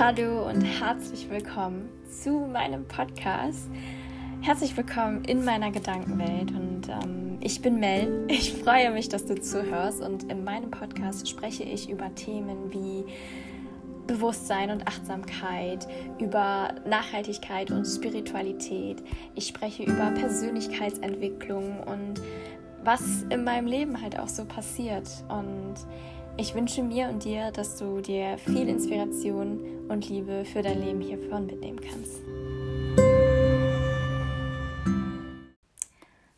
Hallo und herzlich willkommen zu meinem Podcast. Herzlich willkommen in meiner Gedankenwelt und ähm, ich bin Mel. Ich freue mich, dass du zuhörst und in meinem Podcast spreche ich über Themen wie Bewusstsein und Achtsamkeit, über Nachhaltigkeit und Spiritualität. Ich spreche über Persönlichkeitsentwicklung und was in meinem Leben halt auch so passiert und ich wünsche mir und dir, dass du dir viel Inspiration und Liebe für dein Leben hiervon mitnehmen kannst.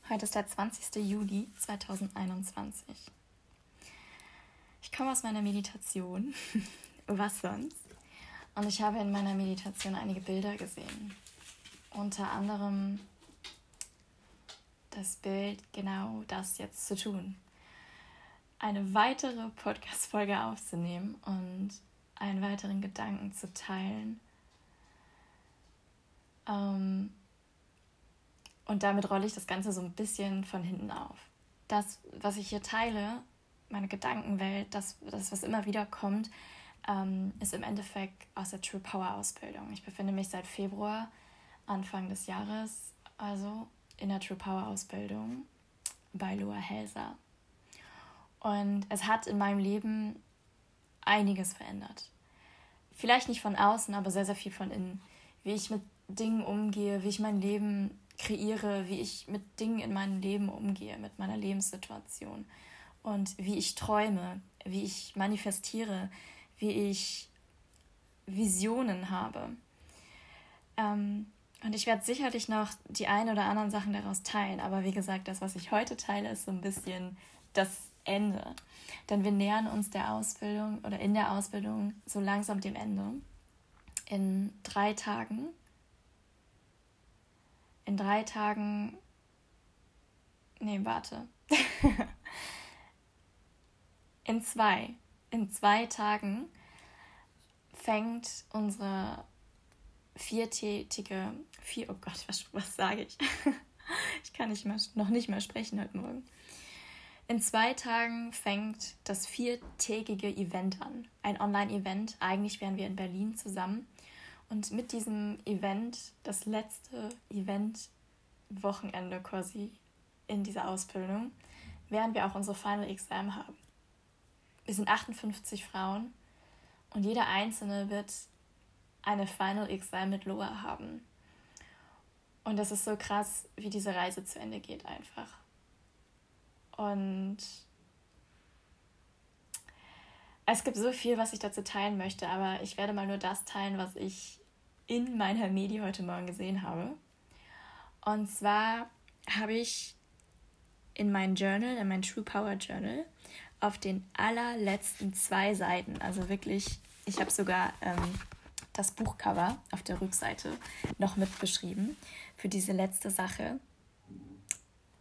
Heute ist der 20. Juli 2021. Ich komme aus meiner Meditation. Was sonst? Und ich habe in meiner Meditation einige Bilder gesehen. Unter anderem das Bild, genau das jetzt zu tun eine weitere Podcast-Folge aufzunehmen und einen weiteren Gedanken zu teilen. Ähm, und damit rolle ich das Ganze so ein bisschen von hinten auf. Das, was ich hier teile, meine Gedankenwelt, das, das was immer wieder kommt, ähm, ist im Endeffekt aus der True Power Ausbildung. Ich befinde mich seit Februar, Anfang des Jahres, also in der True Power Ausbildung bei Loa Helser. Und es hat in meinem Leben einiges verändert. Vielleicht nicht von außen, aber sehr, sehr viel von innen. Wie ich mit Dingen umgehe, wie ich mein Leben kreiere, wie ich mit Dingen in meinem Leben umgehe, mit meiner Lebenssituation. Und wie ich träume, wie ich manifestiere, wie ich Visionen habe. Ähm, und ich werde sicherlich noch die ein oder anderen Sachen daraus teilen. Aber wie gesagt, das, was ich heute teile, ist so ein bisschen das Ende. Denn wir nähern uns der Ausbildung oder in der Ausbildung so langsam dem Ende. In drei Tagen. In drei Tagen. Nee, warte. in zwei. In zwei Tagen fängt unsere viertätige, vier, oh Gott, was, was sage ich? ich kann nicht mehr, noch nicht mehr sprechen heute Morgen. In zwei Tagen fängt das viertägige Event an. Ein Online-Event. Eigentlich wären wir in Berlin zusammen. Und mit diesem Event, das letzte Event-Wochenende quasi in dieser Ausbildung, werden wir auch unsere Final Exam haben. Wir sind 58 Frauen und jeder Einzelne wird eine Final Exam mit Loa haben. Und das ist so krass, wie diese Reise zu Ende geht einfach. Und es gibt so viel, was ich dazu teilen möchte, aber ich werde mal nur das teilen, was ich in meiner Medi heute Morgen gesehen habe. Und zwar habe ich in mein Journal, in mein True Power Journal, auf den allerletzten zwei Seiten, also wirklich, ich habe sogar ähm, das Buchcover auf der Rückseite noch mitbeschrieben für diese letzte Sache.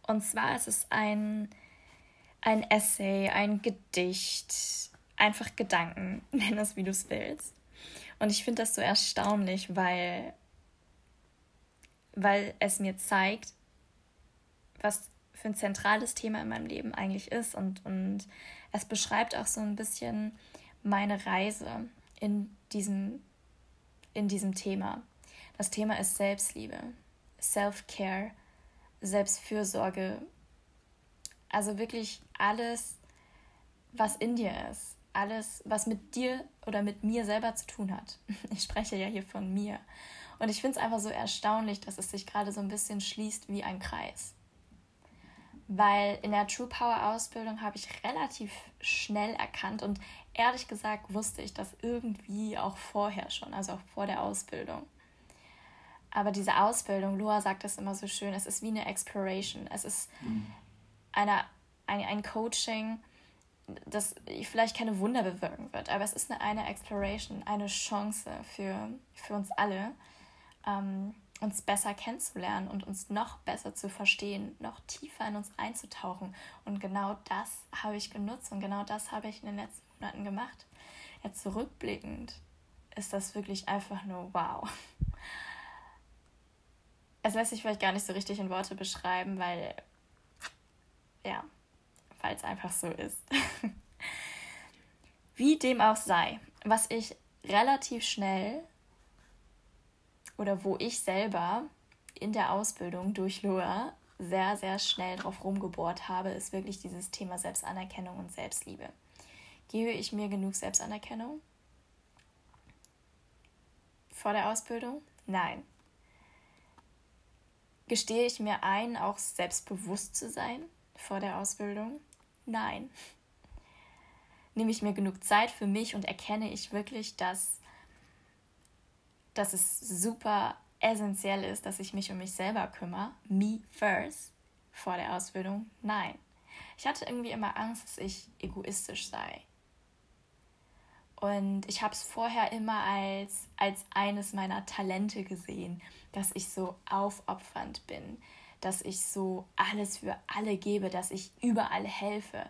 Und zwar ist es ein ein Essay, ein Gedicht, einfach Gedanken, nenn es wie du es willst. Und ich finde das so erstaunlich, weil, weil es mir zeigt, was für ein zentrales Thema in meinem Leben eigentlich ist. Und, und es beschreibt auch so ein bisschen meine Reise in diesem, in diesem Thema. Das Thema ist Selbstliebe, Self-Care, Selbstfürsorge, also wirklich alles, was in dir ist, alles, was mit dir oder mit mir selber zu tun hat. Ich spreche ja hier von mir. Und ich finde es einfach so erstaunlich, dass es sich gerade so ein bisschen schließt wie ein Kreis. Weil in der True Power Ausbildung habe ich relativ schnell erkannt und ehrlich gesagt wusste ich das irgendwie auch vorher schon, also auch vor der Ausbildung. Aber diese Ausbildung, Loa sagt das immer so schön, es ist wie eine Exploration. Es ist, mhm eine, ein, ein Coaching, das vielleicht keine Wunder bewirken wird, aber es ist eine, eine Exploration, eine Chance für, für uns alle, ähm, uns besser kennenzulernen und uns noch besser zu verstehen, noch tiefer in uns einzutauchen. Und genau das habe ich genutzt und genau das habe ich in den letzten Monaten gemacht. Jetzt zurückblickend ist das wirklich einfach nur wow. Es lässt sich vielleicht gar nicht so richtig in Worte beschreiben, weil ja, es einfach so ist. Wie dem auch sei, was ich relativ schnell oder wo ich selber in der Ausbildung durch Loa sehr, sehr schnell drauf rumgebohrt habe, ist wirklich dieses Thema Selbstanerkennung und Selbstliebe. Gebe ich mir genug Selbstanerkennung? Vor der Ausbildung? Nein. Gestehe ich mir ein, auch selbstbewusst zu sein vor der Ausbildung? Nein. Nehme ich mir genug Zeit für mich und erkenne ich wirklich, dass, dass es super essentiell ist, dass ich mich um mich selber kümmere? Me first vor der Ausbildung? Nein. Ich hatte irgendwie immer Angst, dass ich egoistisch sei. Und ich habe es vorher immer als, als eines meiner Talente gesehen, dass ich so aufopfernd bin, dass ich so alles für alle gebe, dass ich überall helfe.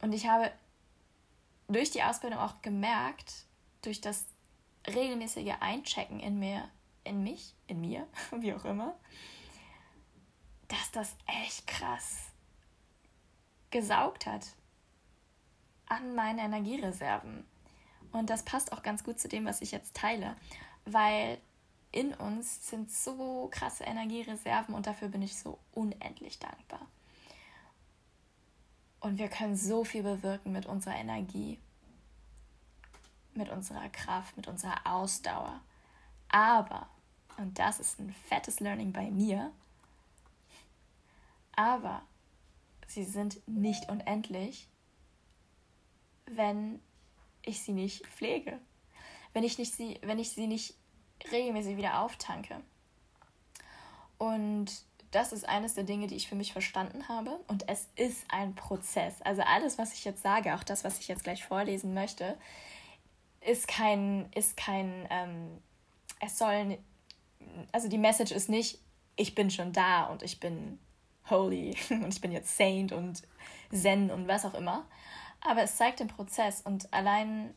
Und ich habe durch die Ausbildung auch gemerkt, durch das regelmäßige Einchecken in mir, in mich, in mir, wie auch immer, dass das echt krass gesaugt hat an meine Energiereserven. Und das passt auch ganz gut zu dem, was ich jetzt teile, weil in uns sind so krasse Energiereserven und dafür bin ich so unendlich dankbar. Und wir können so viel bewirken mit unserer Energie, mit unserer Kraft, mit unserer Ausdauer. Aber, und das ist ein fettes Learning bei mir, aber sie sind nicht unendlich, wenn ich sie nicht pflege, wenn ich, nicht sie, wenn ich sie nicht regelmäßig wieder auftanke. Und das ist eines der Dinge, die ich für mich verstanden habe. Und es ist ein Prozess. Also alles, was ich jetzt sage, auch das, was ich jetzt gleich vorlesen möchte, ist kein, ist kein, ähm, es soll, also die Message ist nicht, ich bin schon da und ich bin holy und ich bin jetzt saint und zen und was auch immer, aber es zeigt den Prozess und allein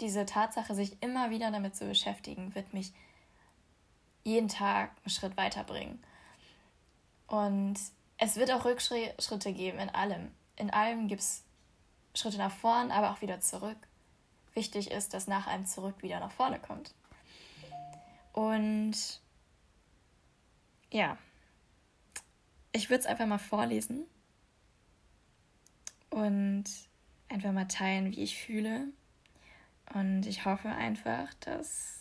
diese Tatsache, sich immer wieder damit zu beschäftigen, wird mich jeden Tag einen Schritt weiterbringen. Und es wird auch Rückschritte geben in allem. In allem gibt es Schritte nach vorn, aber auch wieder zurück. Wichtig ist, dass nach einem Zurück wieder nach vorne kommt. Und ja, ich würde es einfach mal vorlesen und einfach mal teilen, wie ich fühle. Und ich hoffe einfach, dass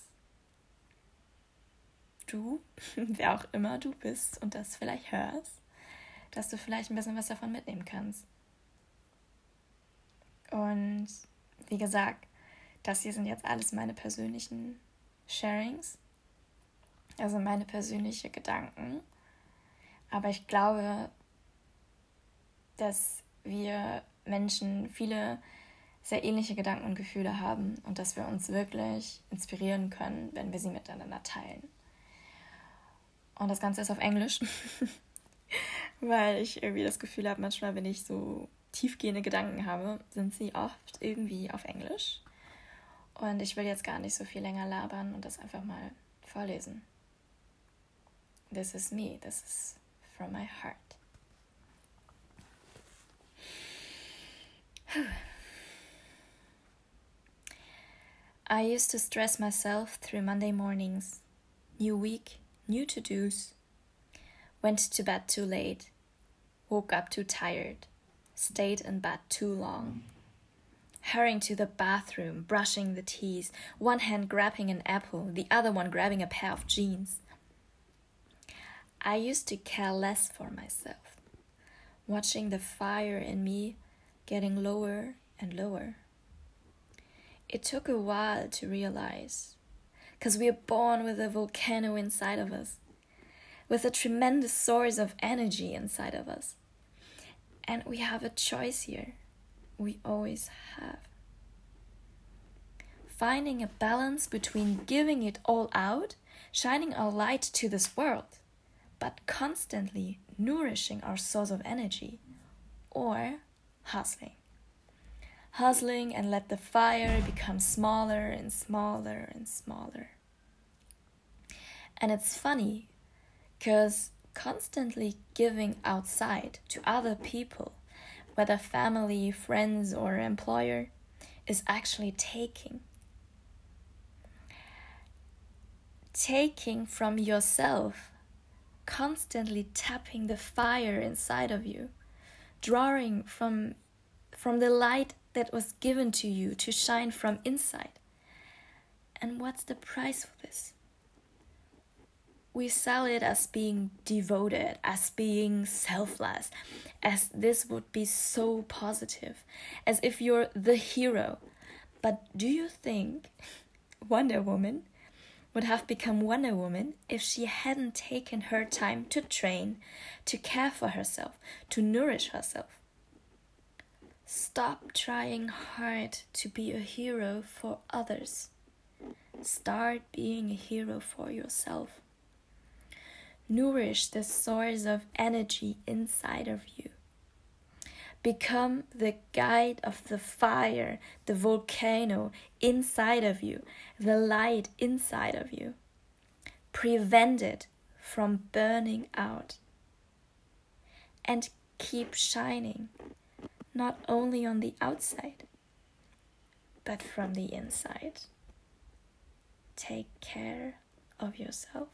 du, wer auch immer du bist und das vielleicht hörst, dass du vielleicht ein bisschen was davon mitnehmen kannst. Und wie gesagt, das hier sind jetzt alles meine persönlichen Sharings, also meine persönlichen Gedanken. Aber ich glaube, dass wir Menschen viele sehr ähnliche Gedanken und Gefühle haben und dass wir uns wirklich inspirieren können, wenn wir sie miteinander teilen. Und das Ganze ist auf Englisch, weil ich irgendwie das Gefühl habe, manchmal, wenn ich so tiefgehende Gedanken habe, sind sie oft irgendwie auf Englisch. Und ich will jetzt gar nicht so viel länger labern und das einfach mal vorlesen. This is me, this is from my heart. I used to stress myself through Monday mornings. New week, new to dos. Went to bed too late. Woke up too tired. Stayed in bed too long. Hurrying to the bathroom, brushing the teeth, one hand grabbing an apple, the other one grabbing a pair of jeans. I used to care less for myself, watching the fire in me getting lower and lower. It took a while to realize, because we are born with a volcano inside of us, with a tremendous source of energy inside of us. And we have a choice here. We always have. Finding a balance between giving it all out, shining our light to this world, but constantly nourishing our source of energy, or hustling. Hustling and let the fire become smaller and smaller and smaller. And it's funny because constantly giving outside to other people, whether family, friends, or employer, is actually taking. taking from yourself, constantly tapping the fire inside of you, drawing from from the light that was given to you to shine from inside. And what's the price for this? We sell it as being devoted, as being selfless, as this would be so positive, as if you're the hero. But do you think Wonder Woman would have become Wonder Woman if she hadn't taken her time to train, to care for herself, to nourish herself. Stop trying hard to be a hero for others. Start being a hero for yourself. Nourish the source of energy inside of you. Become the guide of the fire, the volcano inside of you, the light inside of you. Prevent it from burning out. And keep shining, not only on the outside, but from the inside. Take care of yourself.